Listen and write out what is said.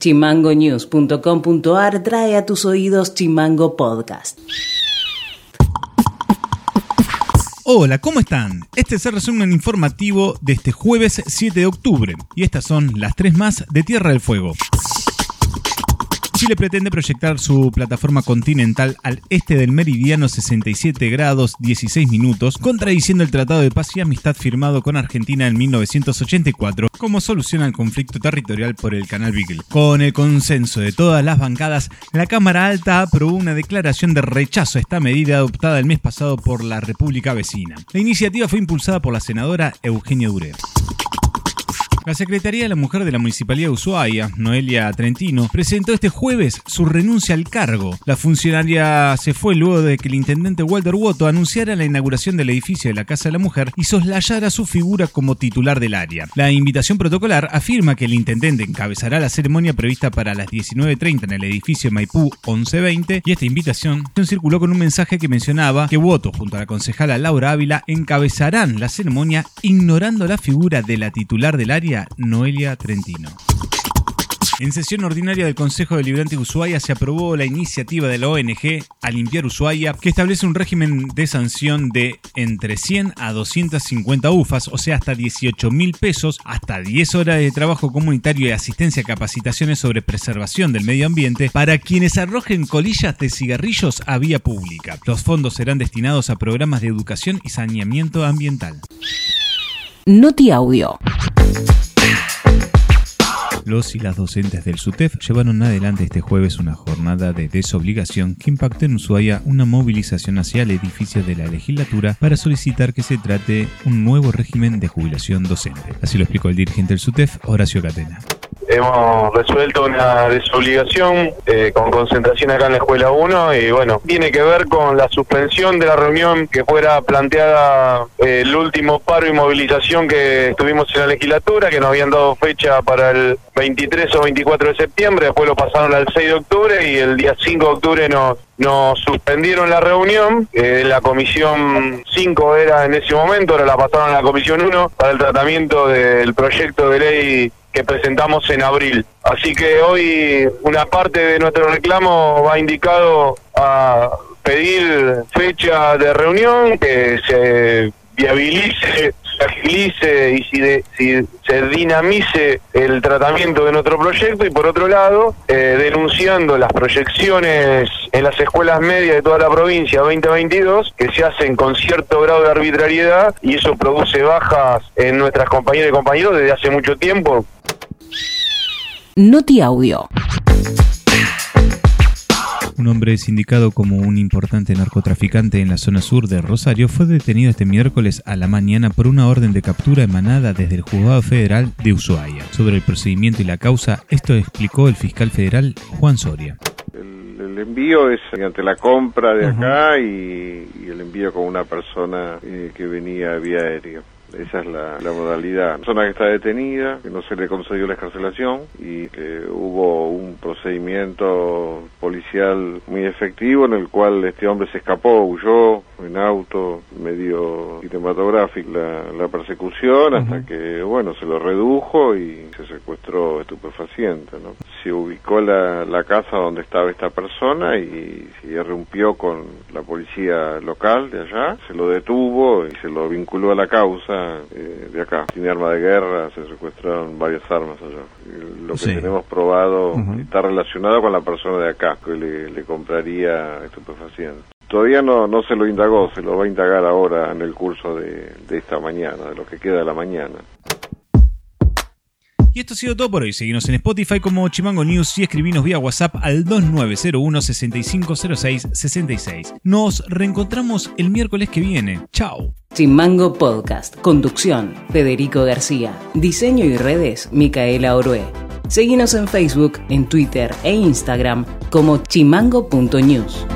Chimangonews.com.ar trae a tus oídos Chimango Podcast. Hola, ¿cómo están? Este es el resumen informativo de este jueves 7 de octubre y estas son las tres más de Tierra del Fuego. Chile pretende proyectar su plataforma continental al este del meridiano 67 grados 16 minutos, contradiciendo el Tratado de Paz y Amistad firmado con Argentina en 1984 como solución al conflicto territorial por el Canal Beagle. Con el consenso de todas las bancadas, la Cámara Alta aprobó una declaración de rechazo a esta medida adoptada el mes pasado por la República vecina. La iniciativa fue impulsada por la senadora Eugenia Duré. La Secretaría de la Mujer de la Municipalidad de Ushuaia, Noelia Trentino, presentó este jueves su renuncia al cargo. La funcionaria se fue luego de que el intendente Walter Woto anunciara la inauguración del edificio de la Casa de la Mujer y soslayara su figura como titular del área. La invitación protocolar afirma que el intendente encabezará la ceremonia prevista para las 19.30 en el edificio Maipú 1120 y esta invitación circuló con un mensaje que mencionaba que Woto junto a la concejala Laura Ávila encabezarán la ceremonia ignorando la figura de la titular del área Noelia Trentino. En sesión ordinaria del Consejo Deliberante de Ushuaia se aprobó la iniciativa de la ONG A Limpiar Ushuaia, que establece un régimen de sanción de entre 100 a 250 UFAs, o sea, hasta 18 mil pesos, hasta 10 horas de trabajo comunitario y asistencia a capacitaciones sobre preservación del medio ambiente para quienes arrojen colillas de cigarrillos a vía pública. Los fondos serán destinados a programas de educación y saneamiento ambiental. Noti Audio. Los y las docentes del SUTEF llevaron adelante este jueves una jornada de desobligación que impactó en Ushuaia una movilización hacia el edificio de la legislatura para solicitar que se trate un nuevo régimen de jubilación docente. Así lo explicó el dirigente del SUTEF, Horacio Catena hemos resuelto una desobligación eh, con concentración acá en la Escuela 1 y bueno, tiene que ver con la suspensión de la reunión que fuera planteada eh, el último paro y movilización que tuvimos en la legislatura, que nos habían dado fecha para el 23 o 24 de septiembre, después lo pasaron al 6 de octubre y el día 5 de octubre nos, nos suspendieron la reunión, eh, la comisión 5 era en ese momento, ahora la pasaron a la comisión 1 para el tratamiento del proyecto de ley que presentamos en abril. Así que hoy una parte de nuestro reclamo va indicado a pedir fecha de reunión, que se viabilice, se agilice y si, si se dinamice el tratamiento de nuestro proyecto y por otro lado eh, denunciando las proyecciones en las escuelas medias de toda la provincia 2022 que se hacen con cierto grado de arbitrariedad y eso produce bajas en nuestras compañeras y compañeros desde hace mucho tiempo Noti Audio. Un hombre sindicado como un importante narcotraficante en la zona sur de Rosario fue detenido este miércoles a la mañana por una orden de captura emanada desde el Juzgado Federal de Ushuaia. Sobre el procedimiento y la causa, esto explicó el fiscal federal Juan Soria. El, envío es mediante la compra de acá y, el envío con una persona eh, que venía vía aérea. Esa es la, modalidad. La persona que está detenida, que no se le concedió la escarcelación y que hubo un procedimiento policial muy efectivo en el cual este hombre se escapó, huyó en auto, medio cinematográfico la, persecución hasta que, bueno, se lo redujo y se secuestró estupefaciente, ¿no? Se ubicó la, la casa donde estaba esta persona y se irrumpió con la policía local de allá, se lo detuvo y se lo vinculó a la causa eh, de acá. Sin arma de guerra se secuestraron varias armas allá. Lo que tenemos probado está relacionado con la persona de acá, que le, compraría estupefacientes. Todavía no, no se lo indagó, se lo va a indagar ahora en el curso de, de esta mañana, de lo que queda de la mañana. Y esto ha sido todo por hoy. Seguimos en Spotify como Chimango News y escribinos vía WhatsApp al 2901 6506 66. Nos reencontramos el miércoles que viene. Chao. Chimango Podcast. Conducción. Federico García. Diseño y redes. Micaela Orue. Seguimos en Facebook, en Twitter e Instagram como chimango.news.